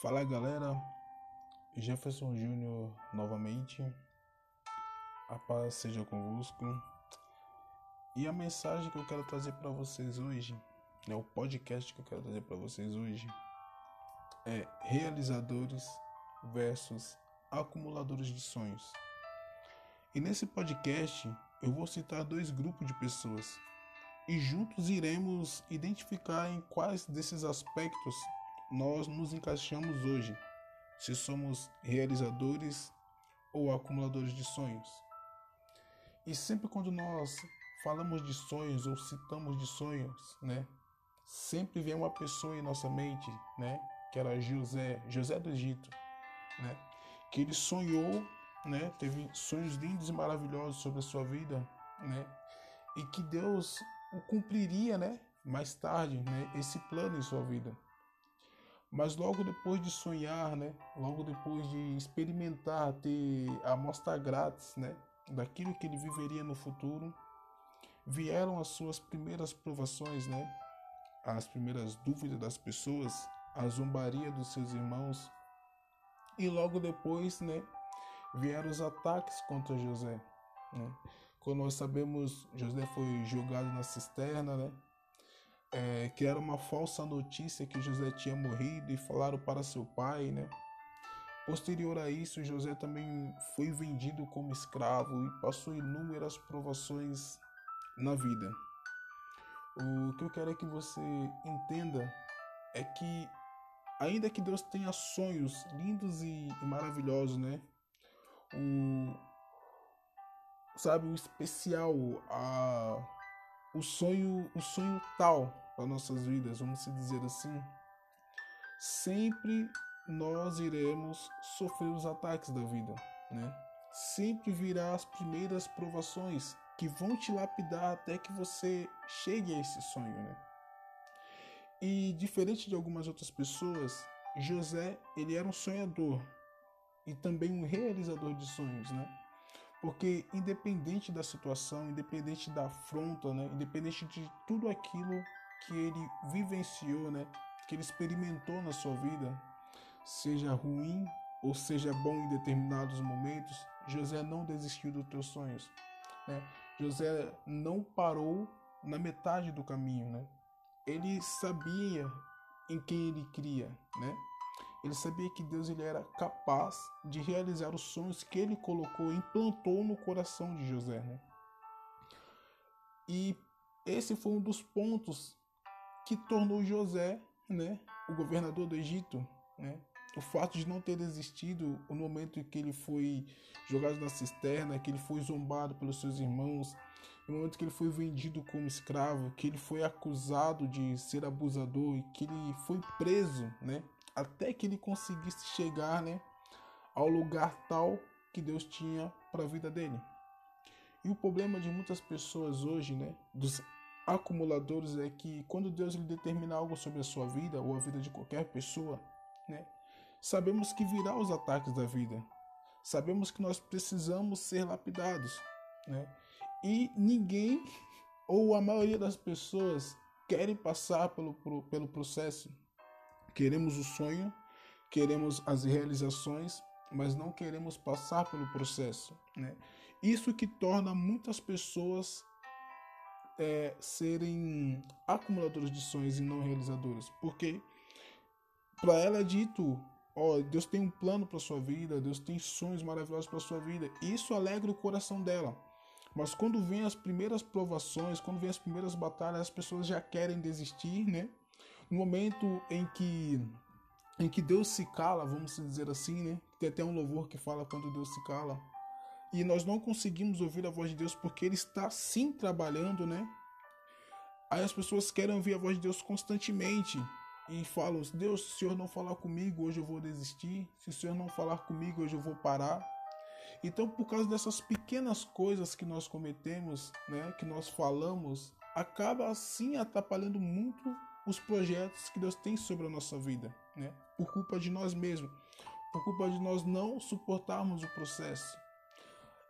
Fala galera, Jefferson Júnior novamente. A paz seja convosco. E a mensagem que eu quero trazer para vocês hoje, né, o podcast que eu quero trazer para vocês hoje é realizadores versus acumuladores de sonhos. E nesse podcast eu vou citar dois grupos de pessoas e juntos iremos identificar em quais desses aspectos nós nos encaixamos hoje, se somos realizadores ou acumuladores de sonhos. E sempre quando nós falamos de sonhos ou citamos de sonhos, né, sempre vem uma pessoa em nossa mente, né, que era José, José do Egito, né, que ele sonhou, né, teve sonhos lindos e maravilhosos sobre a sua vida, né, e que Deus o cumpriria, né, mais tarde, né, esse plano em sua vida. Mas logo depois de sonhar, né? Logo depois de experimentar, ter a amostra grátis, né? Daquilo que ele viveria no futuro, vieram as suas primeiras provações, né? As primeiras dúvidas das pessoas, a zombaria dos seus irmãos. E logo depois, né? Vieram os ataques contra José, né? Quando nós sabemos, José foi jogado na cisterna, né? É, criaram uma falsa notícia que José tinha morrido e falaram para seu pai, né? Posterior a isso, José também foi vendido como escravo e passou inúmeras provações na vida. O que eu quero é que você entenda é que, ainda que Deus tenha sonhos lindos e, e maravilhosos, né? O, sabe, o especial, a o sonho, o sonho tal para nossas vidas, vamos dizer assim, sempre nós iremos sofrer os ataques da vida, né? Sempre virá as primeiras provações que vão te lapidar até que você chegue a esse sonho, né? E diferente de algumas outras pessoas, José, ele era um sonhador e também um realizador de sonhos, né? Porque independente da situação, independente da afronta, né, independente de tudo aquilo que ele vivenciou, né, que ele experimentou na sua vida, seja ruim ou seja bom em determinados momentos, José não desistiu dos teus sonhos. Né? José não parou na metade do caminho, né? Ele sabia em quem ele cria, né? Ele sabia que Deus ele era capaz de realizar os sonhos que ele colocou, implantou no coração de José. Né? E esse foi um dos pontos que tornou José né, o governador do Egito. Né? O fato de não ter desistido no momento em que ele foi jogado na cisterna, que ele foi zombado pelos seus irmãos, no momento que ele foi vendido como escravo, que ele foi acusado de ser abusador e que ele foi preso, né? Até que ele conseguisse chegar né, ao lugar tal que Deus tinha para a vida dele. E o problema de muitas pessoas hoje, né, dos acumuladores, é que quando Deus lhe determina algo sobre a sua vida ou a vida de qualquer pessoa, né, sabemos que virá os ataques da vida. Sabemos que nós precisamos ser lapidados, né? E ninguém ou a maioria das pessoas querem passar pelo, pelo processo Queremos o sonho, queremos as realizações, mas não queremos passar pelo processo. Né? Isso que torna muitas pessoas é, serem acumuladores de sonhos e não realizadores, porque para ela é dito, ó, Deus tem um plano para sua vida, Deus tem sonhos maravilhosos para sua vida. E isso alegra o coração dela. Mas quando vem as primeiras provações, quando vem as primeiras batalhas, as pessoas já querem desistir, né? No momento em que em que Deus se cala, vamos dizer assim, né? Tem até um louvor que fala quando Deus se cala. E nós não conseguimos ouvir a voz de Deus porque ele está sim trabalhando, né? Aí as pessoas querem ouvir a voz de Deus constantemente e falam: Deus, se o Senhor não falar comigo, hoje eu vou desistir. Se o Senhor não falar comigo, hoje eu vou parar. Então, por causa dessas pequenas coisas que nós cometemos, né, que nós falamos, acaba assim atrapalhando muito os projetos que Deus tem sobre a nossa vida, né? Por culpa de nós mesmos, por culpa de nós não suportarmos o processo.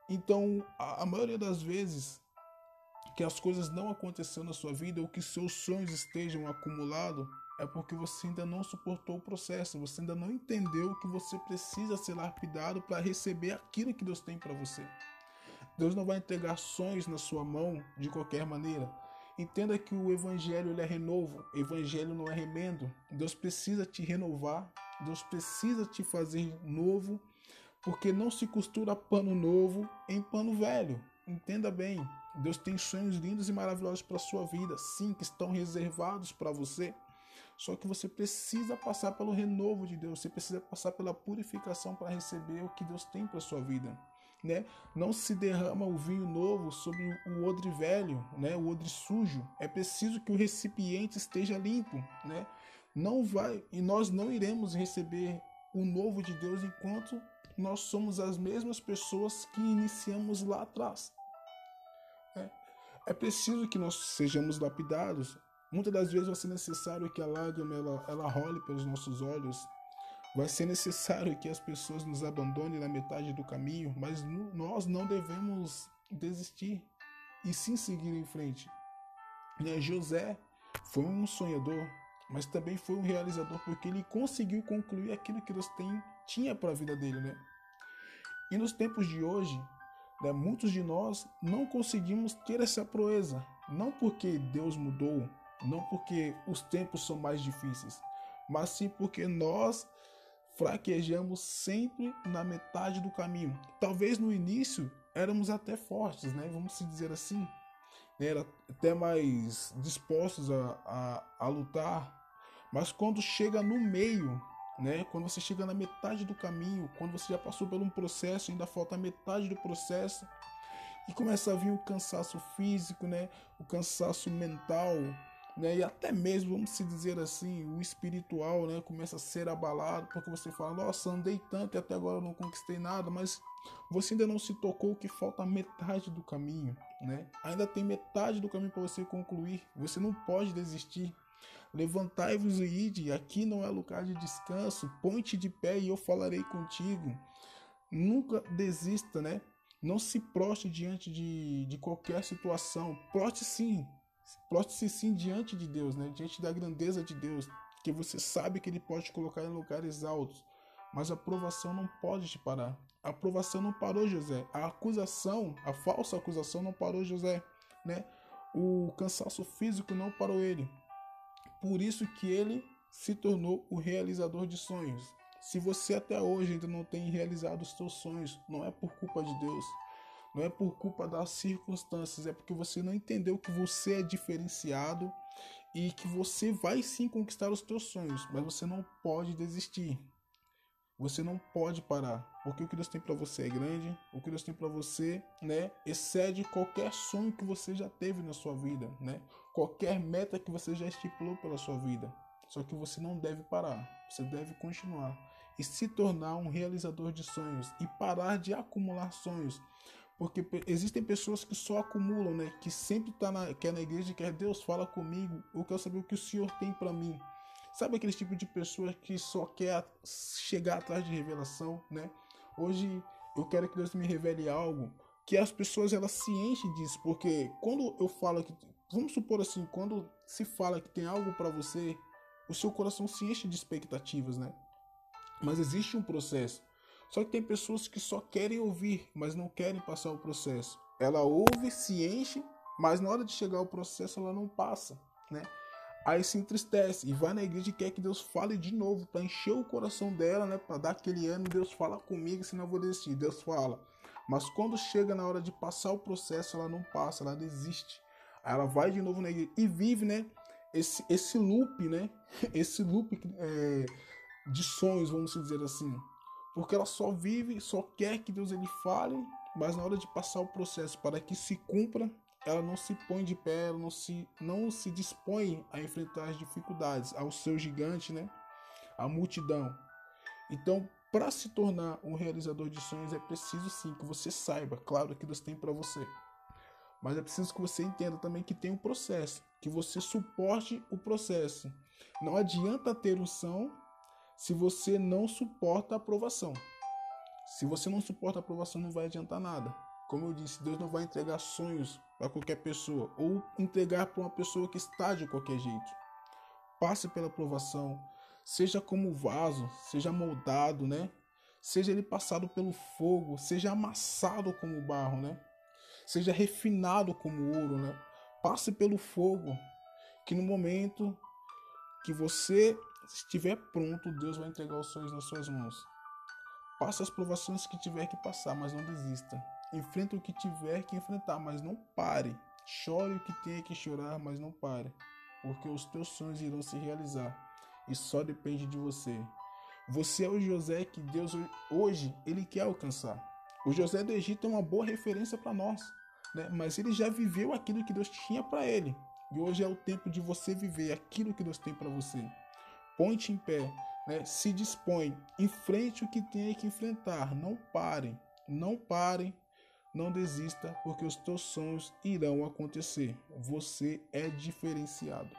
Então, a, a maioria das vezes que as coisas não aconteceram na sua vida ou que seus sonhos estejam acumulados, é porque você ainda não suportou o processo, você ainda não entendeu que você precisa ser lapidado para receber aquilo que Deus tem para você. Deus não vai entregar sonhos na sua mão de qualquer maneira. Entenda que o evangelho ele é renovo, evangelho não é remendo. Deus precisa te renovar, Deus precisa te fazer novo, porque não se costura pano novo em pano velho. Entenda bem, Deus tem sonhos lindos e maravilhosos para sua vida, sim, que estão reservados para você. Só que você precisa passar pelo renovo de Deus, você precisa passar pela purificação para receber o que Deus tem para sua vida. Né? Não se derrama o vinho novo sobre o odre velho, né? O odre sujo. É preciso que o recipiente esteja limpo, né? Não vai e nós não iremos receber o novo de Deus enquanto nós somos as mesmas pessoas que iniciamos lá atrás. É, é preciso que nós sejamos lapidados, Muitas das vezes vai ser necessário que a lágrima ela, ela role pelos nossos olhos. Vai ser necessário que as pessoas nos abandonem na metade do caminho, mas nós não devemos desistir e sim seguir em frente. Né? José foi um sonhador, mas também foi um realizador porque ele conseguiu concluir aquilo que Deus tem, tinha para a vida dele, né? E nos tempos de hoje, né, muitos de nós não conseguimos ter essa proeza, não porque Deus mudou, não porque os tempos são mais difíceis, mas sim porque nós fraquejamos sempre na metade do caminho. Talvez no início éramos até fortes, né? Vamos dizer assim, né? era até mais dispostos a, a, a lutar, mas quando chega no meio, né? Quando você chega na metade do caminho, quando você já passou por um processo, ainda falta metade do processo, e começa a vir o cansaço físico, né? O cansaço mental, né? E até mesmo, vamos se dizer assim, o espiritual, né, começa a ser abalado, porque você fala, nossa, andei tanto e até agora não conquistei nada, mas você ainda não se tocou que falta metade do caminho, né? Ainda tem metade do caminho para você concluir. Você não pode desistir. Levantai-vos e ide, aqui não é lugar de descanso. Ponte de pé e eu falarei contigo. Nunca desista, né? Não se proste diante de, de qualquer situação. Proste sim, Proste-se sim diante de Deus, né? diante da grandeza de Deus, que você sabe que Ele pode te colocar em lugares altos, mas a provação não pode te parar. A provação não parou José. A acusação, a falsa acusação não parou José, né? O cansaço físico não parou ele. Por isso que ele se tornou o realizador de sonhos. Se você até hoje ainda não tem realizado os seus sonhos, não é por culpa de Deus, não é por culpa das circunstâncias, é porque você não entendeu que você é diferenciado e que você vai sim conquistar os teus sonhos, mas você não pode desistir. Você não pode parar, porque o que Deus tem para você é grande, o que Deus tem para você, né, excede qualquer sonho que você já teve na sua vida, né? Qualquer meta que você já estipulou pela sua vida. Só que você não deve parar, você deve continuar e se tornar um realizador de sonhos e parar de acumular sonhos. Porque existem pessoas que só acumulam, né? Que sempre tá na, quer na igreja e quer Deus fala comigo, eu quero saber o que o Senhor tem para mim. Sabe aquele tipo de pessoa que só quer chegar atrás de revelação, né? Hoje eu quero que Deus me revele algo que as pessoas elas se enchem disso, porque quando eu falo que vamos supor assim, quando se fala que tem algo para você, o seu coração se enche de expectativas, né? Mas existe um processo. Só que tem pessoas que só querem ouvir, mas não querem passar o processo. Ela ouve, se enche, mas na hora de chegar ao processo ela não passa, né? Aí se entristece e vai na igreja e quer que Deus fale de novo para encher o coração dela, né? Para dar aquele ano, Deus fala comigo, senão eu vou desistir. Deus fala. Mas quando chega na hora de passar o processo, ela não passa, ela desiste. Aí ela vai de novo na igreja e vive, né? Esse, esse loop, né? Esse loop é, de sonhos, vamos dizer assim. Porque ela só vive, só quer que Deus ele fale, mas na hora de passar o processo para que se cumpra, ela não se põe de pé, ela não se, não se dispõe a enfrentar as dificuldades, ao seu gigante, né? A multidão. Então, para se tornar um realizador de sonhos, é preciso sim que você saiba, claro, que Deus tem para você. Mas é preciso que você entenda também que tem um processo, que você suporte o processo. Não adianta ter som se você não suporta a aprovação. Se você não suporta a aprovação, não vai adiantar nada. Como eu disse, Deus não vai entregar sonhos para qualquer pessoa ou entregar para uma pessoa que está de qualquer jeito. passe pela provação, seja como vaso, seja moldado, né? Seja ele passado pelo fogo, seja amassado como barro, né? Seja refinado como ouro, né? Passe pelo fogo, que no momento que você estiver pronto, Deus vai entregar os sonhos nas suas mãos. Passe as provações que tiver que passar, mas não desista. Enfrenta o que tiver que enfrentar, mas não pare. Chore o que tenha que chorar, mas não pare, porque os teus sonhos irão se realizar e só depende de você. Você é o José que Deus hoje ele quer alcançar. O José do Egito é uma boa referência para nós, né? Mas ele já viveu aquilo que Deus tinha para ele. E hoje é o tempo de você viver aquilo que Deus tem para você. Ponte em pé, né? Se dispõe, enfrente o que tenha que enfrentar. Não pare, não pare não desista, porque os teus sonhos irão acontecer. Você é diferenciado.